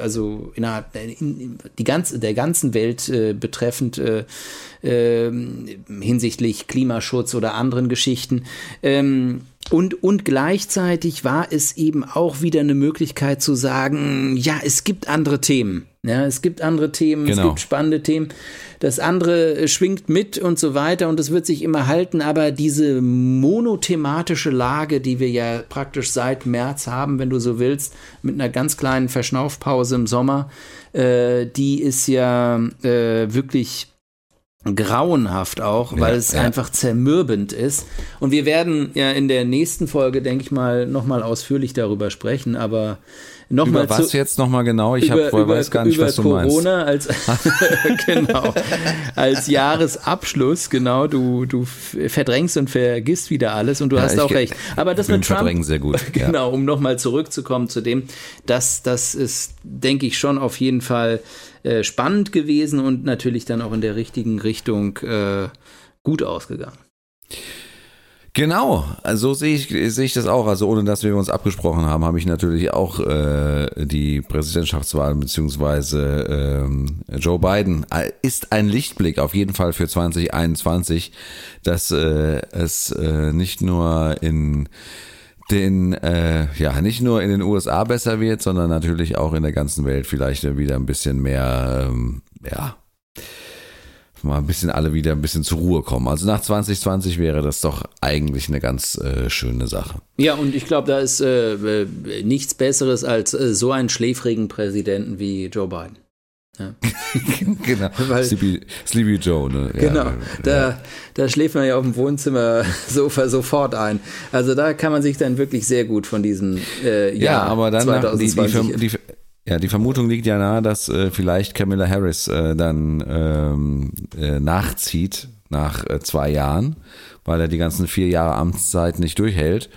also innerhalb der, in, die ganze, der ganzen Welt äh, betreffend äh, äh, hinsichtlich Klimaschutz oder anderen Geschichten. Ähm, und, und gleichzeitig war es eben auch wieder eine Möglichkeit zu sagen, ja, es gibt andere Themen. Ja, es gibt andere Themen, es Genau. gibt spannende Themen. Das andere äh, schwingt mit und so weiter und es wird sich immer halten, aber diese monothematische Lage, die wir ja praktisch seit März haben, wenn du so willst, mit einer ganz kleinen Verschnaufpause im Sommer, äh, die ist ja äh, wirklich grauenhaft auch, weil Ja, es ja. einfach zermürbend ist. Und wir werden ja in der nächsten Folge, denke ich mal, nochmal ausführlich darüber sprechen, aber nochmal Über was zu, jetzt nochmal genau? Ich hab, über, vorher über, weiß gar nicht, über was du Corona als (laughs) genau. Als Jahresabschluss genau. Du du verdrängst und vergisst wieder alles und du hast ich auch recht. Aber das mit Trump verdrängen sehr gut, (laughs) ja. genau um nochmal zurückzukommen zu dem das das ist denke ich schon auf jeden Fall äh, spannend gewesen und natürlich dann auch in der richtigen Richtung äh, gut ausgegangen Genau, so sehe ich, sehe ich das auch. Also ohne dass wir uns abgesprochen haben, habe ich natürlich auch äh, die Präsidentschaftswahl beziehungsweise ähm, Joe Biden äh, ist ein Lichtblick auf jeden Fall für 2021, dass äh, es äh, nicht nur in den, äh, ja, nicht nur in den USA besser wird, sondern natürlich auch in der ganzen Welt vielleicht wieder ein bisschen mehr, ähm, ja, mal ein bisschen alle wieder ein bisschen zur Ruhe kommen. Also nach 2020 wäre das doch eigentlich eine ganz äh, schöne Sache. ja und ich glaube da ist äh, äh, nichts besseres als äh, so einen schläfrigen Präsidenten wie Joe Biden (laughs) genau. (laughs) Weil- Sleepy, Sleepy Joe, ne? Ja, Genau, da, da schläft man ja auf dem Wohnzimmersofa (laughs) sofort ein. Also da kann man sich dann wirklich sehr gut von diesem äh, Ja, Jahr aber dann die, die, 2020 Verm- die, ja, die Vermutung liegt ja nahe, dass äh, vielleicht Camilla Harris äh, dann ähm, äh, nachzieht nach äh, zwei Jahren, weil er die ganzen vier Jahre Amtszeit nicht durchhält.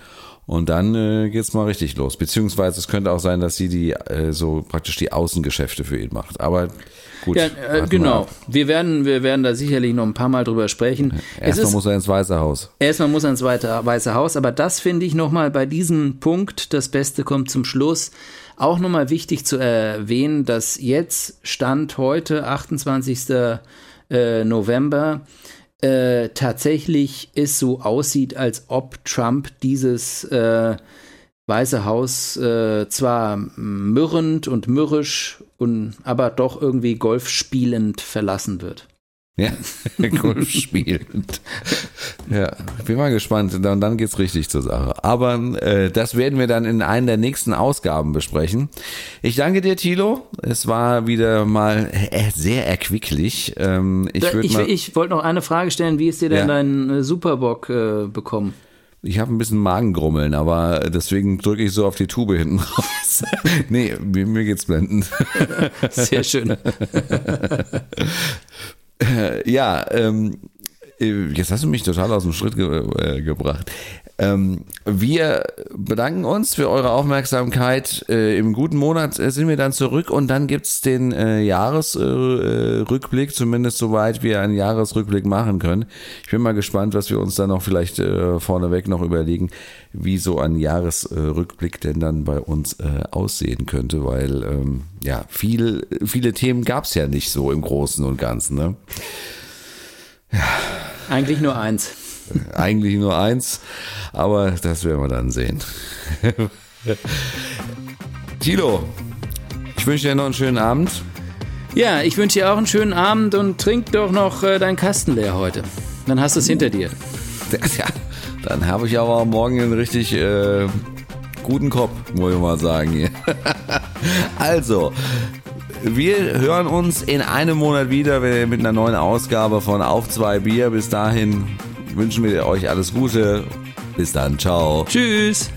Und dann äh, geht's mal richtig los. Beziehungsweise es könnte auch sein, dass sie die äh, so praktisch die Außengeschäfte für ihn macht. Aber gut. ja, äh, genau. Wir werden, wir werden da sicherlich noch ein paar Mal drüber sprechen. Es Erstmal muss er ins Weiße Haus. erstmal muss er ins Weiße Haus, aber das finde ich nochmal bei diesem Punkt, das Beste kommt zum Schluss, auch nochmal wichtig zu erwähnen, dass jetzt Stand heute, 28. äh, November, äh, tatsächlich es so aussieht, als ob Trump dieses äh, Weiße Haus äh, zwar mürrend und mürrisch, und, aber doch irgendwie Golf spielend verlassen wird. Ja, (laughs) Golf spielend. Ja, bin mal gespannt. Und dann geht's richtig zur Sache. Aber äh, das werden wir dann in einer der nächsten Ausgaben besprechen. Ich danke dir, Thilo. Es war wieder mal äh, sehr erquicklich. Ähm, ich Ich, ich, mal, ich wollte noch eine Frage stellen, wie ist dir denn Ja. dein äh, Superbock äh, bekommen? ich habe ein bisschen Magengrummeln, aber deswegen drücke ich so auf die Tube hinten raus. (laughs) nee, mir, mir geht's blendend. (laughs) Sehr schön. Äh, ja, ähm, äh, jetzt hast du mich total aus dem Schritt ge äh, gebracht. Ähm, wir bedanken uns für eure Aufmerksamkeit. Äh, Im guten Monat äh, sind wir dann zurück und dann gibt's den äh, Jahresrückblick, Rückblick, zumindest soweit wir einen Jahresrückblick machen können. Ich bin mal gespannt, was wir uns dann noch vielleicht äh, vorneweg noch überlegen, wie so ein Jahresrückblick denn dann bei uns äh, aussehen könnte, weil ähm, ja, viel, viele Themen gab's ja nicht so im Großen und Ganzen. Ne? Eigentlich nur eins. Eigentlich nur eins, aber das werden wir dann sehen. (laughs) Tilo, ich wünsche dir noch einen schönen Abend. Ja, ich wünsche dir auch einen schönen Abend und trink doch noch äh, deinen Kasten leer heute. Dann hast du es hinter dir. (laughs) Ja, dann habe ich aber morgen einen richtig äh, guten Kopf, muss ich mal sagen. hier. (laughs) also, wir hören uns in einem Monat wieder mit einer neuen Ausgabe von Auf zwei Bier. Bis dahin wünschen wir euch alles Gute. Bis dann, ciao. Tschüss.